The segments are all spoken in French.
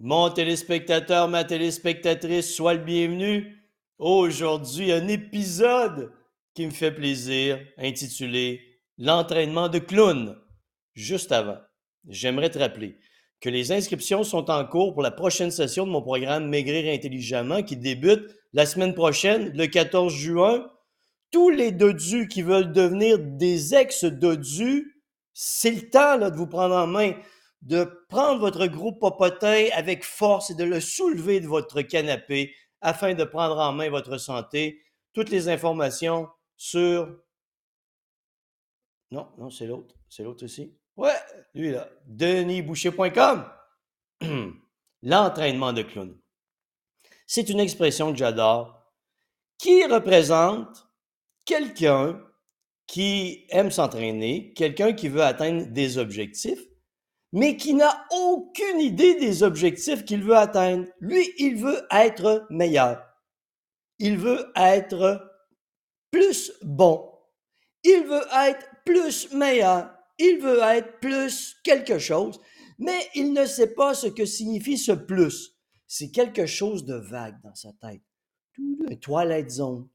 Mon téléspectateur, ma téléspectatrice, sois le bienvenu. Aujourd'hui, un épisode qui me fait plaisir, intitulé L'entraînement de clown. Juste avant, j'aimerais te rappeler que les inscriptions sont en cours pour la prochaine session de mon programme Maigrir intelligemment qui débute la semaine prochaine, le 14 juin. Tous les dodus qui veulent devenir des ex-dodus, c'est le temps là, de vous prendre en main de prendre votre gros popotin avec force et de le soulever de votre canapé afin de prendre en main votre santé. Toutes les informations sur... Non, non, c'est l'autre. C'est l'autre aussi. Ouais, lui là. DenisBoucher.com. L'entraînement de clown. C'est une expression que j'adore qui représente quelqu'un qui aime s'entraîner, quelqu'un qui veut atteindre des objectifs, mais qui n'a aucune idée des objectifs qu'il veut atteindre. Lui, il veut être meilleur. Il veut être plus bon. Il veut être plus meilleur. Il veut être plus quelque chose, mais il ne sait pas ce que signifie ce plus. C'est quelque chose de vague dans sa tête. Un toilette zone.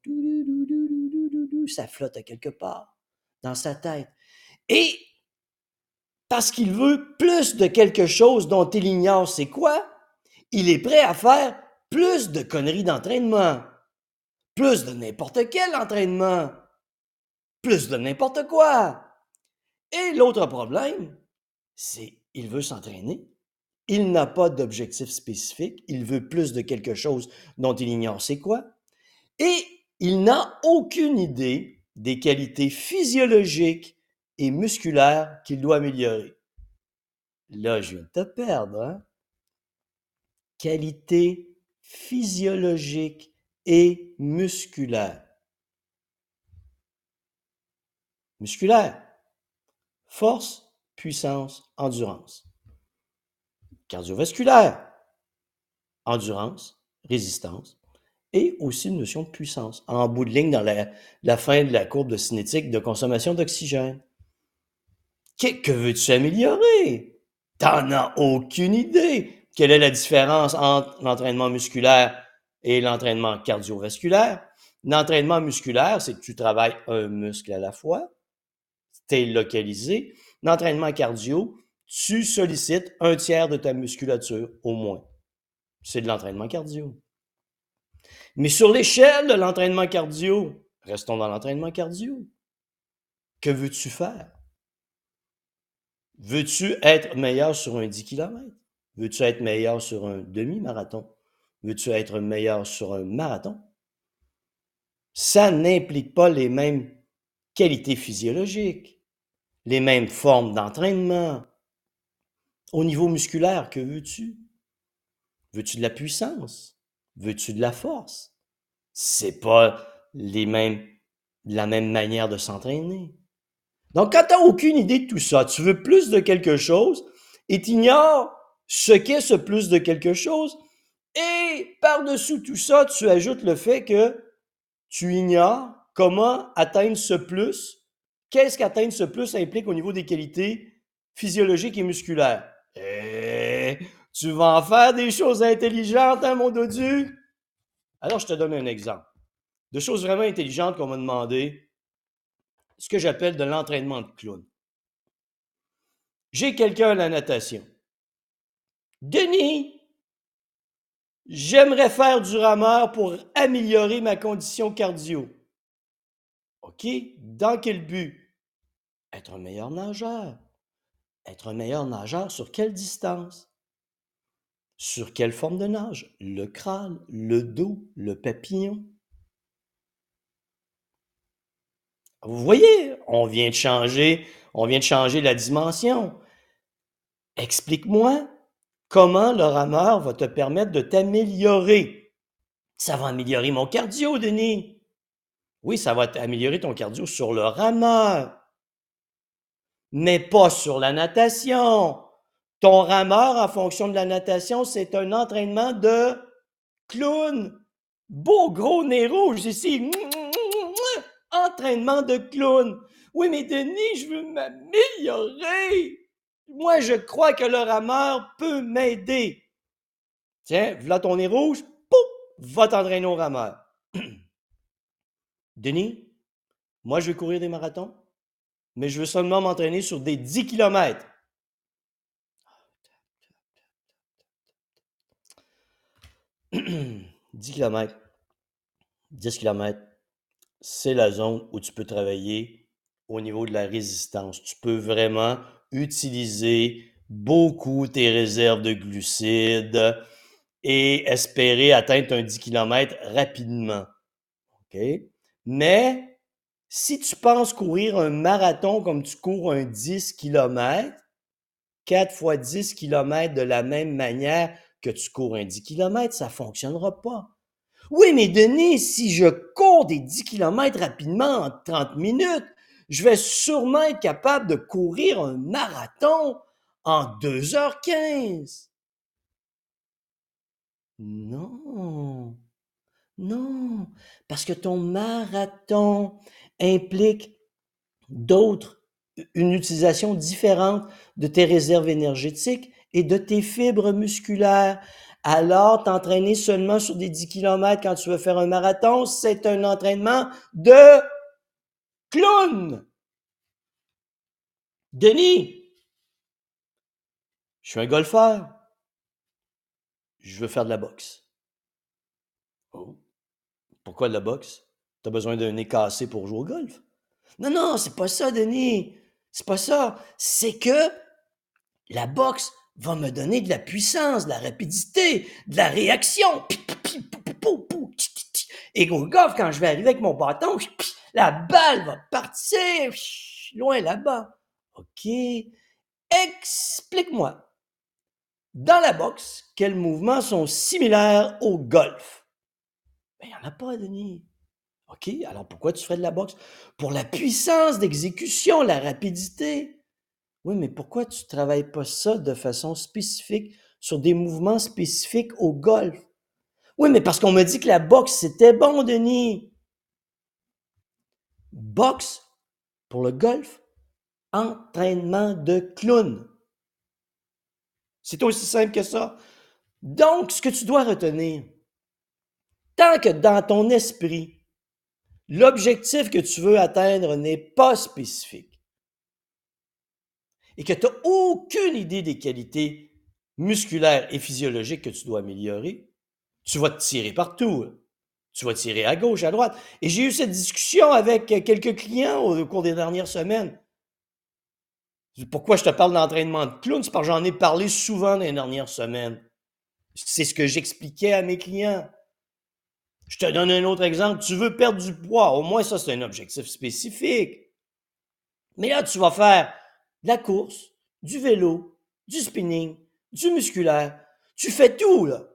Ça flotte à quelque part dans sa tête. Et parce qu'il veut plus de quelque chose dont il ignore c'est quoi, il est prêt à faire plus de conneries d'entraînement, plus de n'importe quel entraînement, plus de n'importe quoi. Et l'autre problème, c'est il veut s'entraîner. Il n'a pas d'objectif spécifique, il veut plus de quelque chose dont il ignore c'est quoi. Et il n'a aucune idée des qualités physiologiques et musculaire qu'il doit améliorer. Là, je viens de te perdre. Hein? Qualité physiologique et musculaire. Musculaire. Force, puissance, endurance. Cardiovasculaire. Endurance, résistance et aussi une notion de puissance. En bout de ligne, dans la, la fin de la courbe de cinétique de consommation d'oxygène. Que, veux-tu améliorer? T'en as aucune idée. Quelle est la différence entre l'entraînement musculaire et l'entraînement cardiovasculaire? L'entraînement musculaire, c'est que tu travailles un muscle à la fois, tu localisé. L'entraînement cardio, tu sollicites un tiers de ta musculature au moins. C'est de l'entraînement cardio. Mais sur l'échelle de l'entraînement cardio, restons dans l'entraînement cardio. Que veux-tu faire? Veux-tu être meilleur sur un 10 km? Veux-tu être meilleur sur un demi-marathon? Veux-tu être meilleur sur un marathon? Ça n'implique pas les mêmes qualités physiologiques, les mêmes formes d'entraînement. Au niveau musculaire, que veux-tu? Veux-tu de la puissance? Veux-tu de la force? C'est pas les mêmes, la même manière de s'entraîner. Donc, quand tu n'as aucune idée de tout ça, tu veux plus de quelque chose et tu ignores ce qu'est ce plus de quelque chose. Et par-dessous tout ça, tu ajoutes le fait que tu ignores comment atteindre ce plus. Qu'est-ce qu'atteindre ce plus implique au niveau des qualités physiologiques et musculaires? Eh, tu vas en faire des choses intelligentes, hein, mon dodu? Alors, je te donne un exemple. De choses vraiment intelligentes qu'on m'a demandé ce que j'appelle de l'entraînement de clown. J'ai quelqu'un à la natation. Denis, j'aimerais faire du rameur pour améliorer ma condition cardio. OK, dans quel but? Être un meilleur nageur. Être un meilleur nageur sur quelle distance? Sur quelle forme de nage? Le crâne, le dos, le papillon? Vous voyez, on vient de changer, on vient de changer la dimension. Explique-moi comment le rameur va te permettre de t'améliorer. Ça va améliorer mon cardio, Denis. Oui, ça va améliorer ton cardio sur le rameur, mais pas sur la natation. Ton rameur, en fonction de la natation, c'est un entraînement de clown. Beau gros nez rouge ici entraînement de clown. Oui, mais Denis, je veux m'améliorer. Moi, je crois que le rameur peut m'aider. Tiens, voilà ton nez rouge, pouf, va t'entraîner au rameur. Denis, moi, je vais courir des marathons, mais je veux seulement m'entraîner sur des 10 km. 10 km. 10 km, c'est la zone où tu peux travailler au niveau de la résistance. Tu peux vraiment utiliser beaucoup tes réserves de glucides et espérer atteindre un 10 km rapidement. Mais si tu penses courir un marathon comme tu cours un 10 km, 4 fois 10 km de la même manière que tu cours un 10 km, ça ne fonctionnera pas. Oui, mais Denis, si je cours des 10 km rapidement en 30 minutes, je vais sûrement être capable de courir un marathon en 2h15. Non, non, parce que ton marathon implique d'autres, une utilisation différente de tes réserves énergétiques et de tes fibres musculaires. Alors, t'entraîner seulement sur des 10 km quand tu veux faire un marathon, c'est un entraînement de clown. Denis, je suis un golfeur. Je veux faire de la boxe. Oh. Pourquoi de la boxe? Tu as besoin d'un nez cassé pour jouer au golf? Non, non, c'est pas ça, Denis. C'est pas ça. C'est que la boxe va me donner de la puissance, de la rapidité, de la réaction. Et au golf, quand je vais arriver avec mon bâton, la balle va partir loin là-bas. OK. Explique-moi. Dans la boxe, quels mouvements sont similaires au golf? Ben, il n'y en a pas, Denis. OK, alors pourquoi tu ferais de la boxe? Pour la puissance d'exécution, la rapidité. Oui, mais pourquoi tu ne travailles pas ça de façon spécifique sur des mouvements spécifiques au golf? Oui, mais parce qu'on m'a dit que la boxe, c'était bon, Denis. Boxe pour le golf, entraînement de clown. C'est aussi simple que ça. Donc, ce que tu dois retenir, tant que dans ton esprit, l'objectif que tu veux atteindre n'est pas spécifique et que tu n'as aucune idée des qualités musculaires et physiologiques que tu dois améliorer, tu vas te tirer partout. Tu vas tirer à gauche, à droite. Et j'ai eu cette discussion avec quelques clients au cours des dernières semaines. Pourquoi je te parle d'entraînement de clown? C'est parce que j'en ai parlé souvent les dernières semaines. C'est ce que j'expliquais à mes clients. Je te donne un autre exemple. Tu veux perdre du poids. Au moins, ça, c'est un objectif spécifique. Mais là, tu vas faire de la course, du vélo, du spinning, du musculaire. Tu fais tout, là.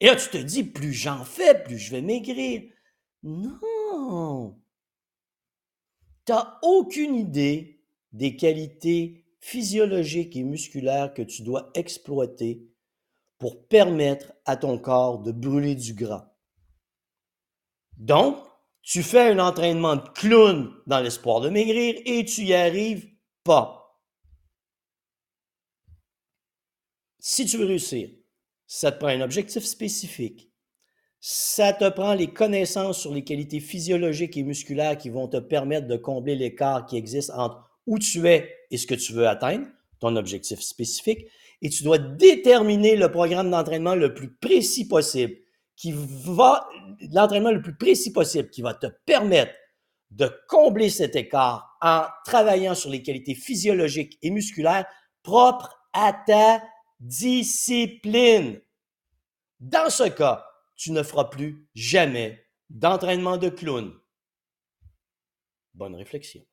Et là, tu te dis, plus j'en fais, plus je vais maigrir. Non. Tu n'as aucune idée des qualités physiologiques et musculaires que tu dois exploiter pour permettre à ton corps de brûler du gras. Donc, tu fais un entraînement de clown dans l'espoir de maigrir et tu y arrives pas. Si tu veux réussir, ça te prend un objectif spécifique. Ça te prend les connaissances sur les qualités physiologiques et musculaires qui vont te permettre de combler l'écart qui existe entre où tu es et ce que tu veux atteindre, ton objectif spécifique, et tu dois déterminer le programme d'entraînement le plus précis possible, qui va, l'entraînement le plus précis possible, qui va te permettre de combler cet écart en travaillant sur les qualités physiologiques et musculaires propres à ta discipline. Dans ce cas, tu ne feras plus jamais d'entraînement de clown. Bonne réflexion.